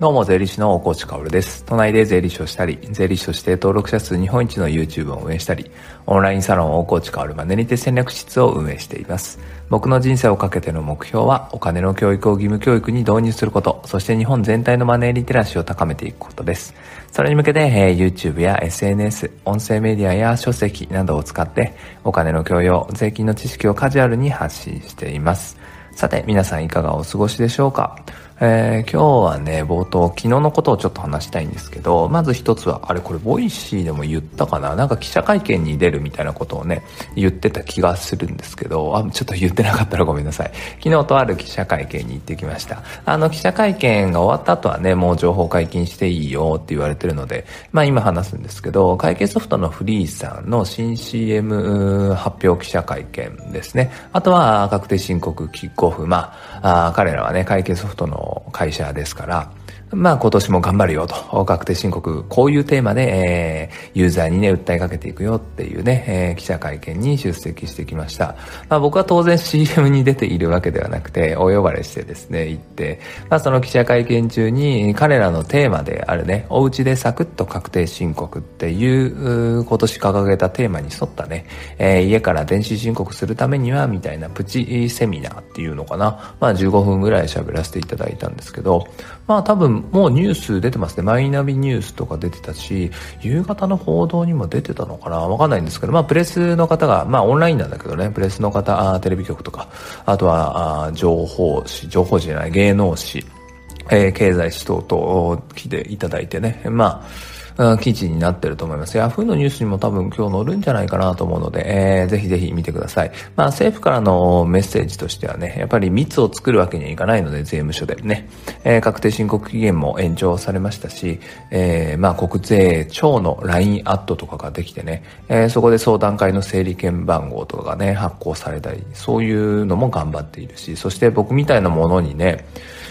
どうも、税理士の大河内薫です。都内で税理士をしたり、税理士として登録者数日本一の YouTube を運営したり、オンラインサロン大河内薫マネリテ戦略室を運営しています。僕の人生をかけての目標は、お金の教育を義務教育に導入すること、そして日本全体のマネーリテラシーを高めていくことです。それに向けて、えー、YouTube や SNS、音声メディアや書籍などを使って、お金の教養、税金の知識をカジュアルに発信しています。さて、皆さんいかがお過ごしでしょうか？えー、今日はね、冒頭、昨日のことをちょっと話したいんですけど、まず一つは、あれこれ、 Voicy でも言ったかな？なんか記者会見に出るみたいなことをね、言ってた気がするんですけど、あ、ちょっと言ってなかったらごめんなさい。昨日とある記者会見に行ってきました。あの、記者会見が終わった後はね、もう情報解禁していいよって言われてるので、まあ今話すんですけど、会計ソフトの freee さんの新 CM 発表記者会見ですね。あとは、確定申告キックオフ。まあ、あ彼らはね、会計ソフトの会社ですから、まあ今年も頑張るよと、確定申告、こういうテーマで、えー、ユーザーにね、訴えかけていくよっていうね、えー、記者会見に出席してきました。まあ僕は当然 CM に出ているわけではなくて、お呼ばれしてですね、行って、まあその記者会見中に彼らのテーマであるね、お家でサクッと確定申告っていう、今年掲げたテーマに沿ったね、えー、家から電子申告するためには、みたいなプチセミナーっていうのかな。まあ15分ぐらい喋らせていただいたんですけど、まあ多分もうニュース出てますね。マイナビニュースとか出てたし、夕方の報道にも出てたのかな。わかんないんですけど、まあプレスの方が、まあオンラインなんだけどね、プレスの方、あテレビ局とか、あとはあ情報誌、情報誌じゃない、芸能誌、えー、経済誌等々来ていただいてね、まあ、記事になってると思います。ヤフーのニュースにも多分今日載るんじゃないかなと思うので、えー、ぜひぜひ見てください。まあ政府からのメッセージとしてはね、やっぱり密を作るわけにはいかないので、税務署でね、えー、確定申告期限も延長されましたし、えー、まあ国税庁の LINE アットとかができてね、えー、そこで相談会の整理券番号とかがね、発行されたり、そういうのも頑張っているし、そして僕みたいなものにね、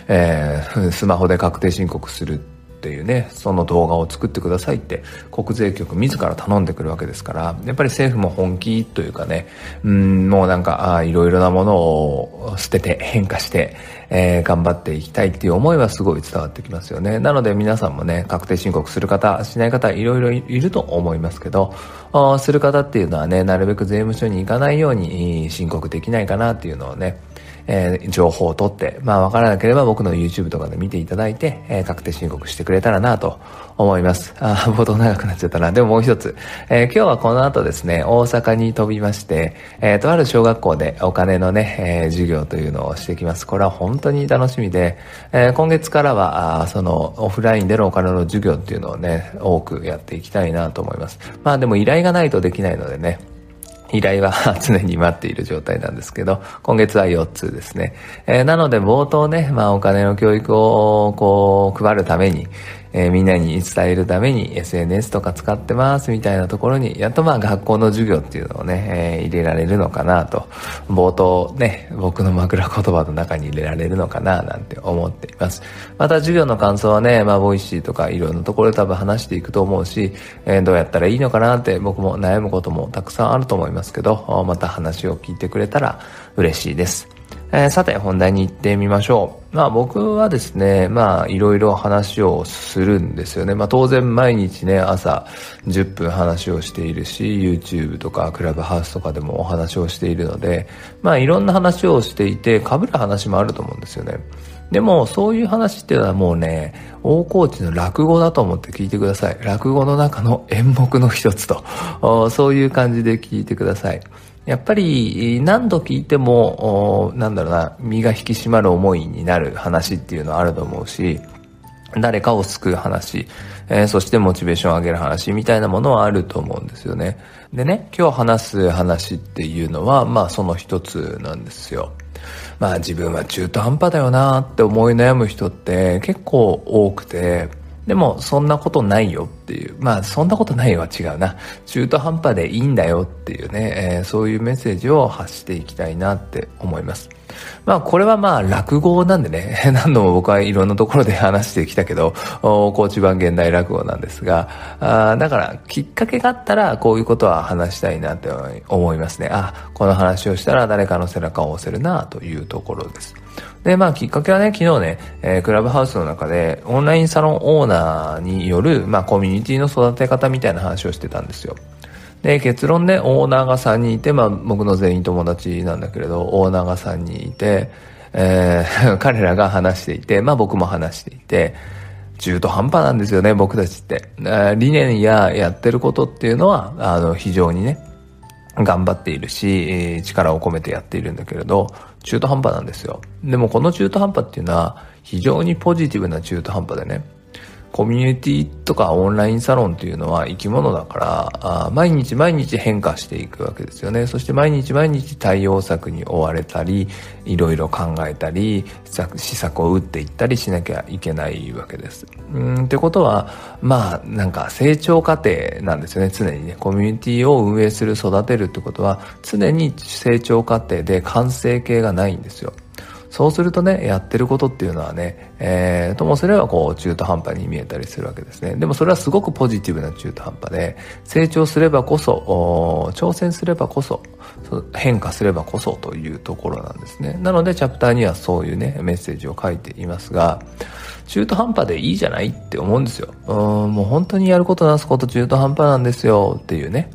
えー、スマホで確定申告するっていうね、その動画を作ってくださいって国税局自ら頼んでくるわけですから、やっぱり政府も本気というかね、うん、もうなんか、あいろいろなものを捨てて変化して、えー、頑張っていきたいっていう思いはすごい伝わってきますよね。なので皆さんもね、確定申告する方、しない方いろいろいると思いますけど、あする方っていうのはね、なるべく税務署に行かないように申告できないかなっていうのをね、えー、情報を取って、まあわからなければ僕の YouTube とかで見ていただいて、えー、確定申告してくれたらなと思います。あ、冒頭長くなっちゃったな。でももう一つ、えー、今日はこの後ですね、大阪に飛びまして、えー、とある小学校でお金のね、えー、授業というのをしてきます。これは本当に楽しみで、えー、今月からは、あそのオフラインでのお金の授業っていうのをね、多くやっていきたいなと思います。まあでも依頼がないとできないのでね、依頼は常に待っている状態なんですけど、今月は4つですね。えー、なので冒頭ね、まあお金の教育をこう配るために、えー、みんなに伝えるために SNS とか使ってますみたいなところに、やっとまあ学校の授業っていうのをね、えー、入れられるのかなと、冒頭ね、僕の枕言葉の中に入れられるのかななんて思っています。また授業の感想はね、まあ Voicy とかいろんなところで多分話していくと思うし、えー、どうやったらいいのかなって僕も悩むこともたくさんあると思いますけど、また話を聞いてくれたら嬉しいです。えー、さて本題に行ってみましょう。まあ僕はですね、まあいろいろ話をするんですよね。まあ当然毎日ね、朝10分話をしているし、YouTube とかクラブハウスとかでもお話をしているので、まあいろんな話をしていて、被る話もあると思うんですよね。でも、そういう話っていうのはもうね、大河内の落語だと思って聞いてください。落語の中の演目の一つと、そういう感じで聞いてください。やっぱり何度聞いても、なんだろうな、身が引き締まる思いになる話っていうのはあると思うし、誰かを救う話、えー、そしてモチベーションを上げる話みたいなものはあると思うんですよね。でね、今日話す話っていうのは、まあその一つなんですよ。まあ自分は中途半端だよなって思い悩む人って結構多くて、でも、そんなことないよっていう。まあ、そんなことないは違うな。中途半端でいいんだよっていうね、えー、そういうメッセージを発していきたいなって思います。まあ、これはまあ、落語なんでね、何度も僕はいろんなところで話してきたけど、高知版現代落語なんですが、あだから、きっかけがあったら、こういうことは話したいなって思いますね。あ、この話をしたら誰かの背中を押せるなというところです。で、まあきっかけはね、昨日ね、えー、クラブハウスの中でオンラインサロンオーナーによる、まあコミュニティの育て方みたいな話をしてたんですよ。で、結論ね、オーナーが3人いて、まあ僕の全員友達なんだけれど、オーナーが3人いて、えー、彼らが話していて、まあ僕も話していて、中途半端なんですよね、僕たちって。理念ややってることっていうのは、あの、非常にね、頑張っているしえ、力を込めてやっているんだけれど、中途半端なんですよ。でもこの中途半端っていうのは、非常にポジティブな中途半端でね、コミュニティとかオンラインサロンというのは生き物だから毎日毎日変化していくわけですよね。そして毎日毎日対応策に追われたりいろいろ考えたり施策を打っていったりしなきゃいけないわけです。うんってことはまあなんか成長過程なんですよね。常にね。コミュニティを運営する育てるってことは常に成長過程で完成形がないんですよ。そうするとね、やってることっていうのはね、えー、ともすればこう中途半端に見えたりするわけですね。でもそれはすごくポジティブな中途半端で、成長すればこそ、挑戦すればこそ、変化すればこそというところなんですね。なのでチャプターにはそういうね、メッセージを書いていますが、中途半端でいいじゃないって思うんですよ。うん、もう本当にやることなすこと中途半端なんですよっていうね、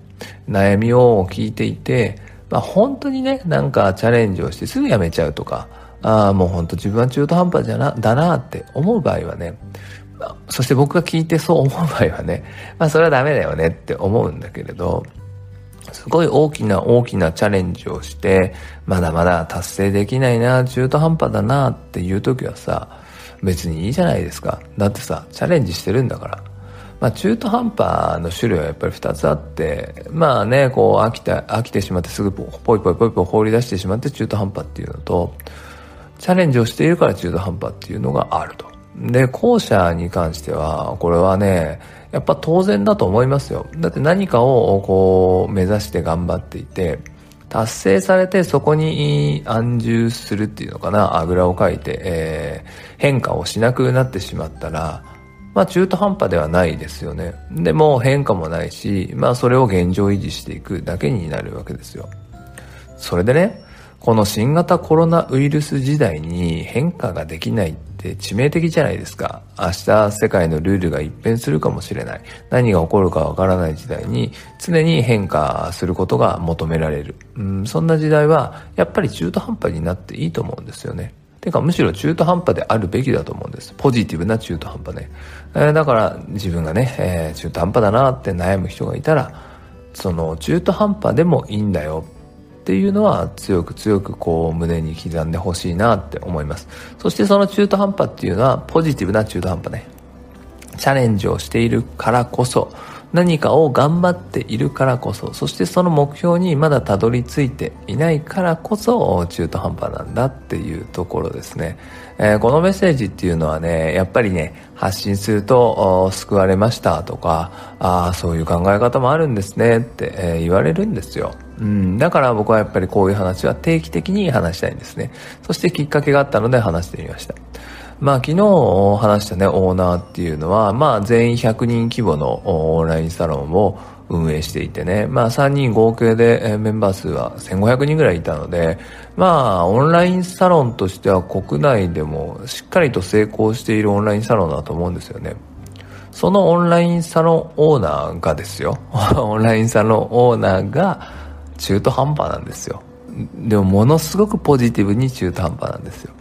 悩みを聞いていて、まあ本当にね、なんかチャレンジをしてすぐやめちゃうとか、ああ、もうほんと自分は中途半端じゃな、だなって思う場合はね、そして僕が聞いてそう思う場合はね、まあそれはダメだよねって思うんだけれど、すごい大きな大きなチャレンジをして、まだまだ達成できないな、中途半端だなっていう時はさ、別にいいじゃないですか。だってさ、チャレンジしてるんだから。まあ、中途半端の種類はやっぱり2つあって、まあね、こう飽きて、飽きてしまってすぐポイポイポイポイ放り出してしまって中途半端っていうのと、チャレンジをしているから中途半端っていうのがあると。で、後者に関しては、これはね、やっぱ当然だと思いますよ。だって何かをこう目指して頑張っていて、達成されてそこに安住するっていうのかな、あぐらをかいて、えー、変化をしなくなってしまったら、まあ中途半端ではないですよね。でも変化もないし、まあそれを現状維持していくだけになるわけですよ。それでね、この新型コロナウイルス時代に変化ができないって致命的じゃないですか。明日世界のルールが一変するかもしれない。何が起こるかわからない時代に常に変化することが求められる。うん、そんな時代はやっぱり中途半端になっていいと思うんですよね。てかむしろ中途半端であるべきだと思うんです。ポジティブな中途半端ね。えー、だから自分がね、えー、中途半端だなって悩む人がいたら、その中途半端でもいいんだよっていうのは強く強くこう胸に刻んでほしいなって思います。そしてその中途半端っていうのはポジティブな中途半端ね。チャレンジをしているからこそ、何かを頑張っているからこそ、そしてその目標にまだたどり着いていないからこそ中途半端なんだっていうところですね。えー、このメッセージっていうのはね、やっぱりね、発信すると救われましたとか、あ、そういう考え方もあるんですねって、えー、言われるんですよ。うん、だから僕はやっぱりこういう話は定期的に話したいんですね。そしてきっかけがあったので話してみました。まあ昨日話したね、オーナーっていうのは、まあ全員100人規模のオンラインサロンを運営していてね、まあ3人合計でメンバー数は1500人ぐらいいたので、まあオンラインサロンとしては国内でもしっかりと成功しているオンラインサロンだと思うんですよね。そのオンラインサロンオーナーがですよ、オンラインサロンオーナーが中途半端なんですよ。でもものすごくポジティブに中途半端なんですよ。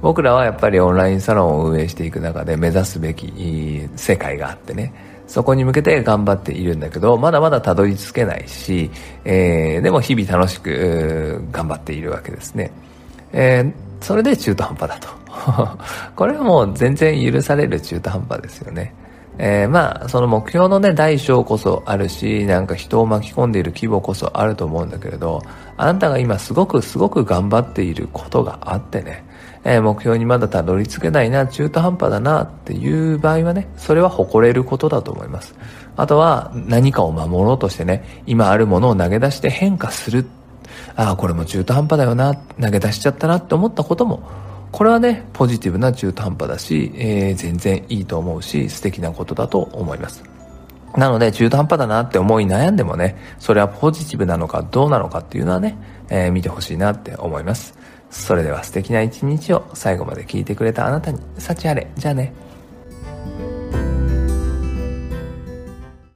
僕らはやっぱりオンラインサロンを運営していく中で目指すべき世界があってね、そこに向けて頑張っているんだけど、まだまだたどり着けないし、えー、でも日々楽しく頑張っているわけですね。えー、それで中途半端だと。これはもう全然許される中途半端ですよね。えー、まあ、その目標のね、大小こそあるし、なんか人を巻き込んでいる規模こそあると思うんだけれど、あなたが今すごくすごく頑張っていることがあってね、えー、目標にまだたどり着けないな、中途半端だなっていう場合はね、それは誇れることだと思います。あとは何かを守ろうとしてね、今あるものを投げ出して変化する。ああ、これも中途半端だよな、投げ出しちゃったなって思ったことも、これはね、ポジティブな中途半端だし、えー、全然いいと思うし、素敵なことだと思います。なので、中途半端だなって思い悩んでもね、それはポジティブなのかどうなのかっていうのはね、えー、見てほしいなって思います。それでは素敵な一日を最後まで聞いてくれたあなたに、幸あれ。じゃあね。